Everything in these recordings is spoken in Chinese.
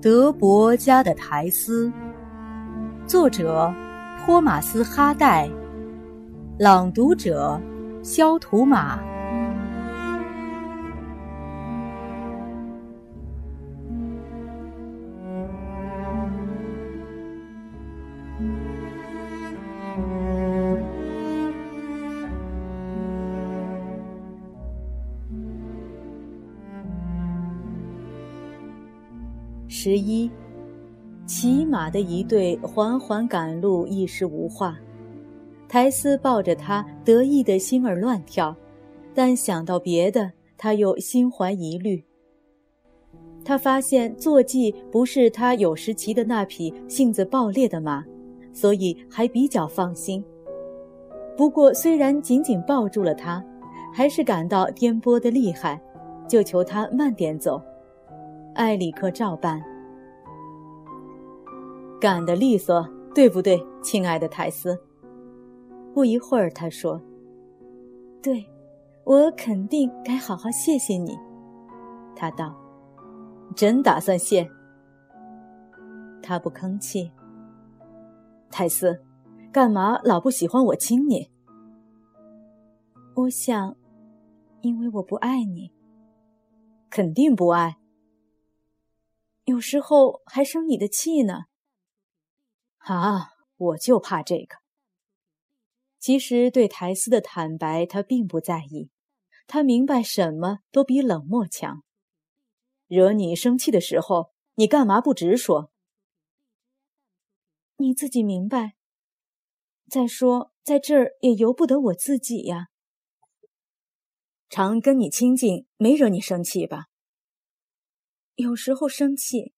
德伯家的苔丝，作者托马斯·哈代，朗读者肖图马。十一，骑马的一队缓缓赶路，一时无话。苔丝抱着他，得意的心儿乱跳，但想到别的，他又心怀疑虑。他发现坐骑不是他有时骑的那匹性子暴烈的马，所以还比较放心。不过，虽然紧紧抱住了他，还是感到颠簸的厉害，就求他慢点走。埃里克照办，干得利索，对不对，亲爱的泰斯？不一会儿，他说：“对，我肯定该好好谢谢你。”他道：“真打算谢？”他不吭气。泰斯，干嘛老不喜欢我亲你？我想，因为我不爱你。肯定不爱。有时候还生你的气呢。啊，我就怕这个。其实对苔丝的坦白，他并不在意。他明白什么都比冷漠强。惹你生气的时候，你干嘛不直说？你自己明白。再说，在这儿也由不得我自己呀。常跟你亲近，没惹你生气吧？有时候生气，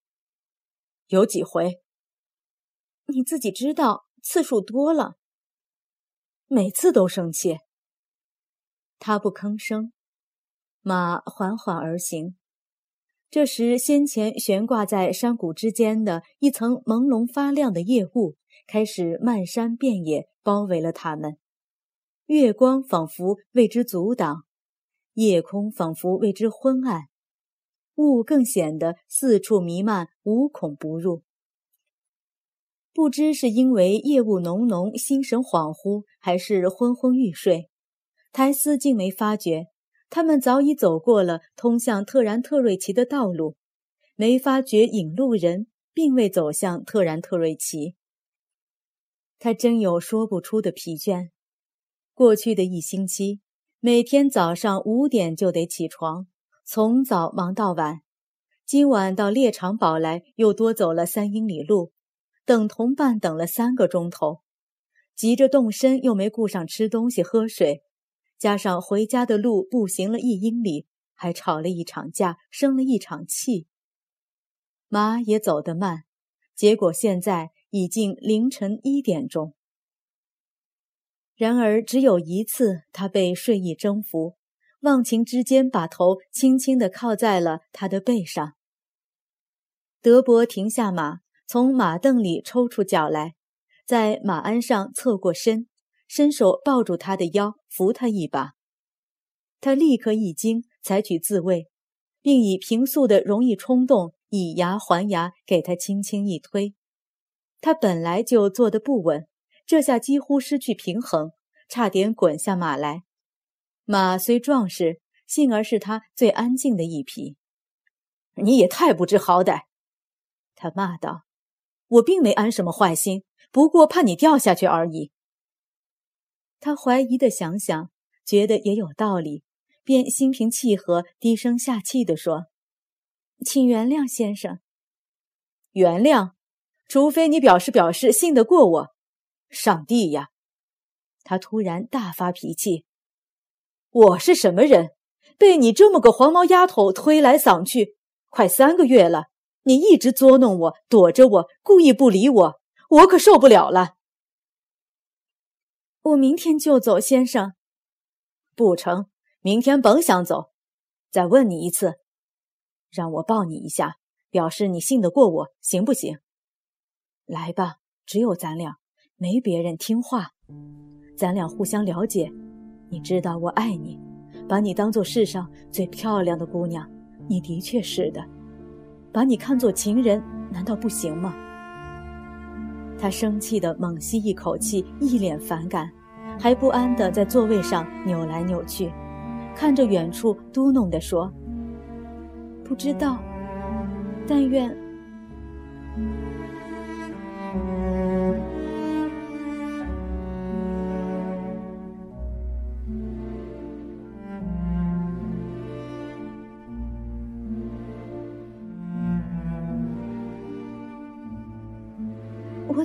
有几回？你自己知道，次数多了。每次都生气。他不吭声，马缓缓而行。这时，先前悬挂在山谷之间的一层朦胧发亮的夜雾开始漫山遍野，包围了他们。月光仿佛为之阻挡，夜空仿佛为之昏暗。雾更显得四处弥漫，无孔不入。不知是因为夜雾浓浓，心神恍惚，还是昏昏欲睡，苔丝竟没发觉，他们早已走过了通向特然特瑞奇的道路，没发觉引路人并未走向特然特瑞奇。他真有说不出的疲倦。过去的一星期，每天早上五点就得起床。从早忙到晚，今晚到猎场堡来，又多走了三英里路，等同伴等了三个钟头，急着动身又没顾上吃东西喝水，加上回家的路步行了一英里，还吵了一场架，生了一场气。马也走得慢，结果现在已经凌晨一点钟。然而只有一次，他被睡意征服。忘情之间，把头轻轻地靠在了他的背上。德伯停下马，从马凳里抽出脚来，在马鞍上侧过身，伸手抱住他的腰，扶他一把。他立刻一惊，采取自卫，并以平素的容易冲动，以牙还牙，给他轻轻一推。他本来就坐得不稳，这下几乎失去平衡，差点滚下马来。马虽壮实，幸而是他最安静的一匹。你也太不知好歹！他骂道：“我并没安什么坏心，不过怕你掉下去而已。”他怀疑的想想，觉得也有道理，便心平气和、低声下气地说：“请原谅先生。”原谅，除非你表示表示信得过我。上帝呀！他突然大发脾气。我是什么人？被你这么个黄毛丫头推来搡去，快三个月了，你一直捉弄我，躲着我，故意不理我，我可受不了了。我明天就走，先生。不成，明天甭想走。再问你一次，让我抱你一下，表示你信得过我，行不行？来吧，只有咱俩，没别人，听话，咱俩互相了解。你知道我爱你，把你当做世上最漂亮的姑娘，你的确是的。把你看作情人，难道不行吗？他生气的猛吸一口气，一脸反感，还不安的在座位上扭来扭去，看着远处嘟哝的说：“不知道，但愿。”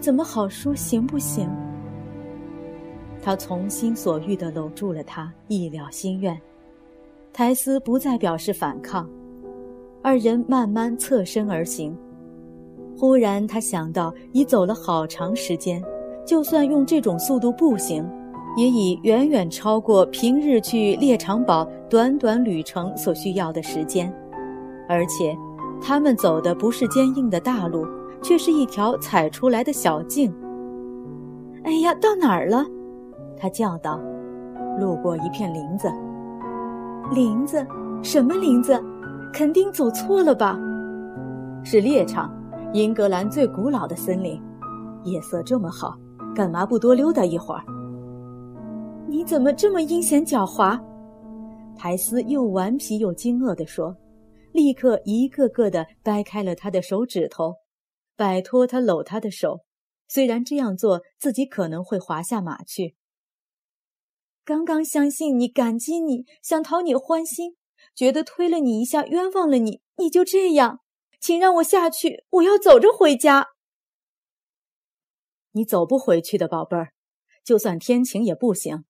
怎么好说行不行？他从心所欲的搂住了她，一了心愿。苔丝不再表示反抗，二人慢慢侧身而行。忽然，他想到已走了好长时间，就算用这种速度步行，也已远远超过平日去猎场堡短短旅程所需要的时间。而且，他们走的不是坚硬的大路。却是一条踩出来的小径。哎呀，到哪儿了？他叫道。路过一片林子。林子？什么林子？肯定走错了吧？是猎场，英格兰最古老的森林。夜色这么好，干嘛不多溜达一会儿？你怎么这么阴险狡猾？苔丝又顽皮又惊愕地说，立刻一个个的掰开了他的手指头。摆脱他搂他的手，虽然这样做自己可能会滑下马去。刚刚相信你，感激你，想讨你欢心，觉得推了你一下冤枉了你，你就这样，请让我下去，我要走着回家。你走不回去的，宝贝儿，就算天晴也不行。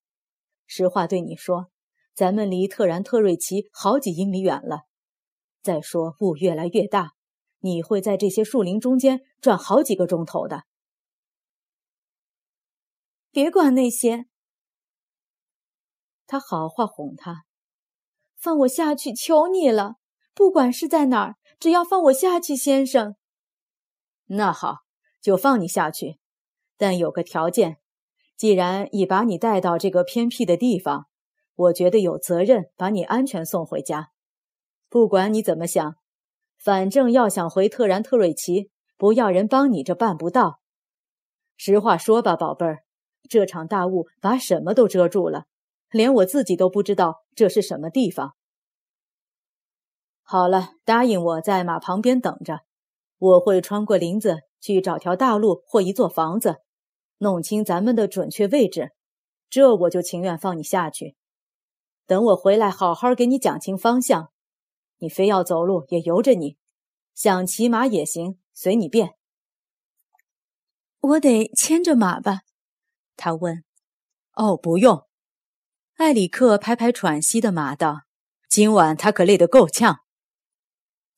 实话对你说，咱们离特然特瑞奇好几英里远了。再说雾越来越大。你会在这些树林中间转好几个钟头的。别管那些，他好话哄他，放我下去，求你了！不管是在哪儿，只要放我下去，先生。那好，就放你下去，但有个条件：既然已把你带到这个偏僻的地方，我觉得有责任把你安全送回家。不管你怎么想。反正要想回特然特瑞奇，不要人帮你，这办不到。实话说吧，宝贝儿，这场大雾把什么都遮住了，连我自己都不知道这是什么地方。好了，答应我在马旁边等着，我会穿过林子去找条大路或一座房子，弄清咱们的准确位置，这我就情愿放你下去。等我回来，好好给你讲清方向。你非要走路也由着你，想骑马也行，随你便。我得牵着马吧？他问。哦，不用。艾里克拍拍喘息的马道：“今晚他可累得够呛。”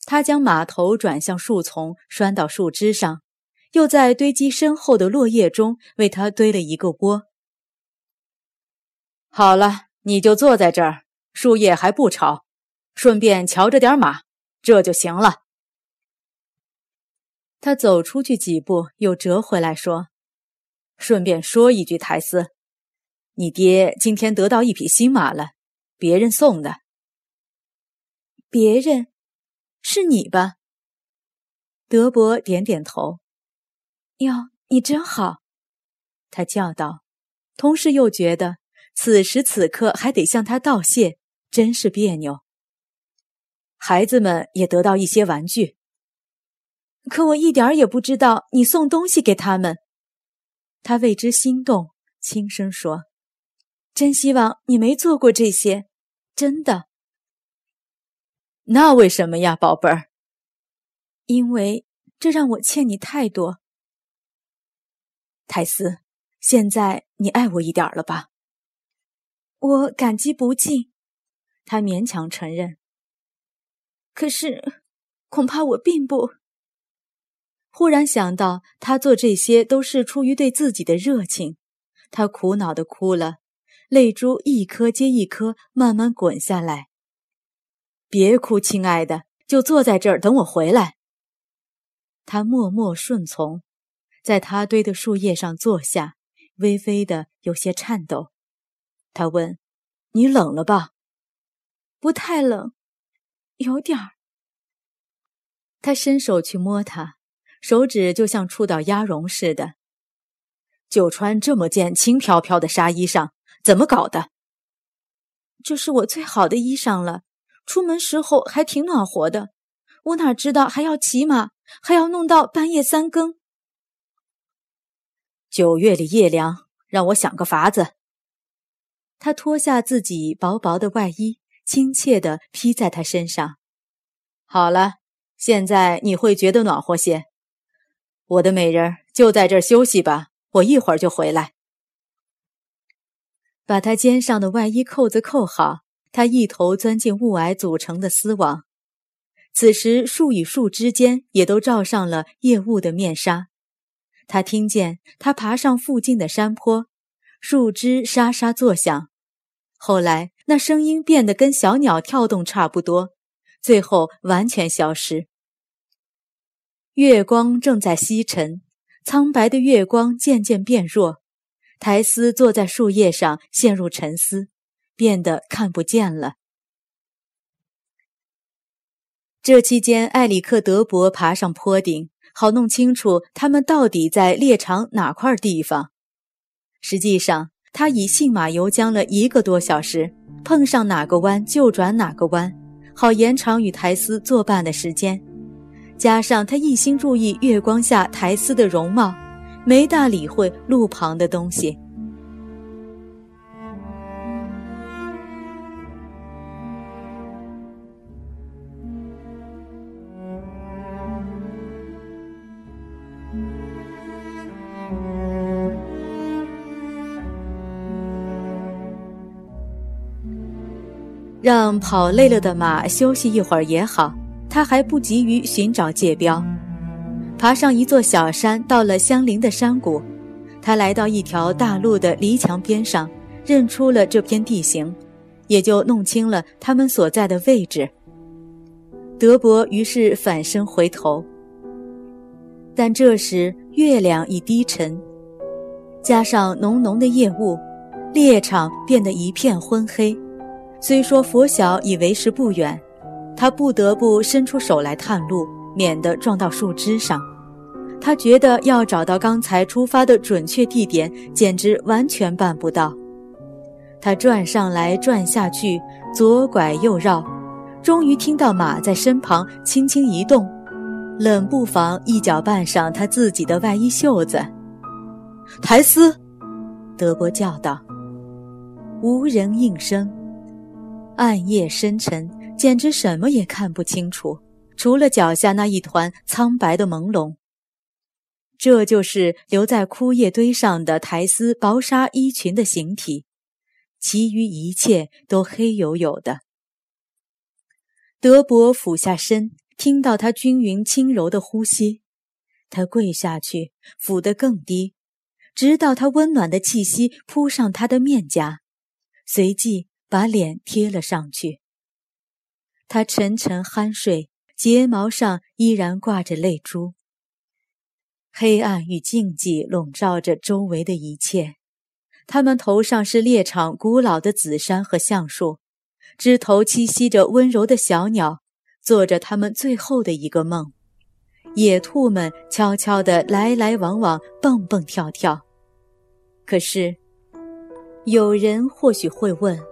他将马头转向树丛，拴到树枝上，又在堆积深厚的落叶中为他堆了一个窝。好了，你就坐在这儿，树叶还不吵。顺便瞧着点马，这就行了。他走出去几步，又折回来说：“顺便说一句，苔丝，你爹今天得到一匹新马了，别人送的。别人，是你吧？”德伯点点头。“哟，你真好！”他叫道，同时又觉得此时此刻还得向他道谢，真是别扭。孩子们也得到一些玩具，可我一点也不知道你送东西给他们。他为之心动，轻声说：“真希望你没做过这些，真的。”那为什么呀，宝贝儿？因为这让我欠你太多。泰斯，现在你爱我一点了吧？我感激不尽。他勉强承认。可是，恐怕我并不。忽然想到，他做这些都是出于对自己的热情，他苦恼的哭了，泪珠一颗接一颗慢慢滚下来。别哭，亲爱的，就坐在这儿等我回来。他默默顺从，在他堆的树叶上坐下，微微的有些颤抖。他问：“你冷了吧？不太冷，有点儿。他伸手去摸她，手指就像触到鸭绒似的。就穿这么件轻飘飘的纱衣裳，怎么搞的？这是我最好的衣裳了，出门时候还挺暖和的。我哪知道还要骑马，还要弄到半夜三更。九月里夜凉，让我想个法子。他脱下自己薄薄的外衣，亲切地披在他身上。好了，现在你会觉得暖和些。我的美人，就在这休息吧，我一会儿就回来。把他肩上的外衣扣子扣好，他一头钻进雾霭组成的丝网。此时，树与树之间也都罩上了夜雾的面纱。他听见他爬上附近的山坡，树枝沙沙作响。后来，那声音变得跟小鸟跳动差不多，最后完全消失。月光正在西沉，苍白的月光渐渐变弱。苔丝坐在树叶上，陷入沉思，变得看不见了。这期间，艾里克·德伯爬上坡顶，好弄清楚他们到底在猎场哪块地方。实际上，他以信马由缰了一个多小时，碰上哪个弯就转哪个弯，好延长与苔丝作伴的时间。加上他一心注意月光下苔丝的容貌，没大理会路旁的东西。让跑累了的马休息一会儿也好，他还不急于寻找界标。爬上一座小山，到了相邻的山谷，他来到一条大路的篱墙边上，认出了这片地形，也就弄清了他们所在的位置。德伯于是返身回头，但这时月亮已低沉，加上浓浓的夜雾，猎场变得一片昏黑。虽说佛晓已为时不远，他不得不伸出手来探路，免得撞到树枝上。他觉得要找到刚才出发的准确地点，简直完全办不到。他转上来转下去，左拐右绕，终于听到马在身旁轻轻移动，冷不防一脚绊上他自己的外衣袖子。苔丝，德伯叫道。无人应声。暗夜深沉，简直什么也看不清楚，除了脚下那一团苍白的朦胧。这就是留在枯叶堆上的苔丝薄纱衣裙的形体，其余一切都黑黝黝的。德伯俯下身，听到他均匀轻柔的呼吸，他跪下去，俯得更低，直到他温暖的气息扑上他的面颊，随即。把脸贴了上去，他沉沉酣睡，睫毛上依然挂着泪珠。黑暗与静寂笼罩着周围的一切，他们头上是猎场古老的紫杉和橡树，枝头栖息着温柔的小鸟，做着他们最后的一个梦。野兔们悄悄地来来往往，蹦蹦跳跳。可是，有人或许会问。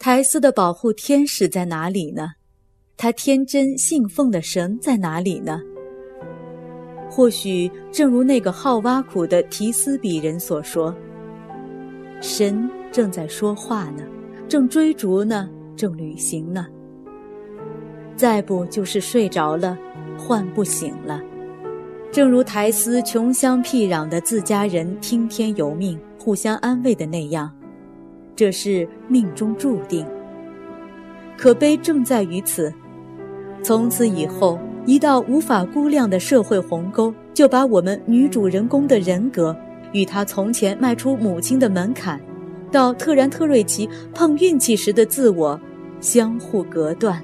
苔丝的保护天使在哪里呢？他天真信奉的神在哪里呢？或许正如那个好挖苦的提斯比人所说：“神正在说话呢，正追逐呢，正旅行呢。再不就是睡着了，唤不醒了。”正如苔丝穷乡僻壤的自家人听天由命，互相安慰的那样。这是命中注定。可悲正在于此，从此以后，一道无法估量的社会鸿沟，就把我们女主人公的人格，与她从前迈出母亲的门槛，到特然特瑞奇碰运气时的自我，相互隔断。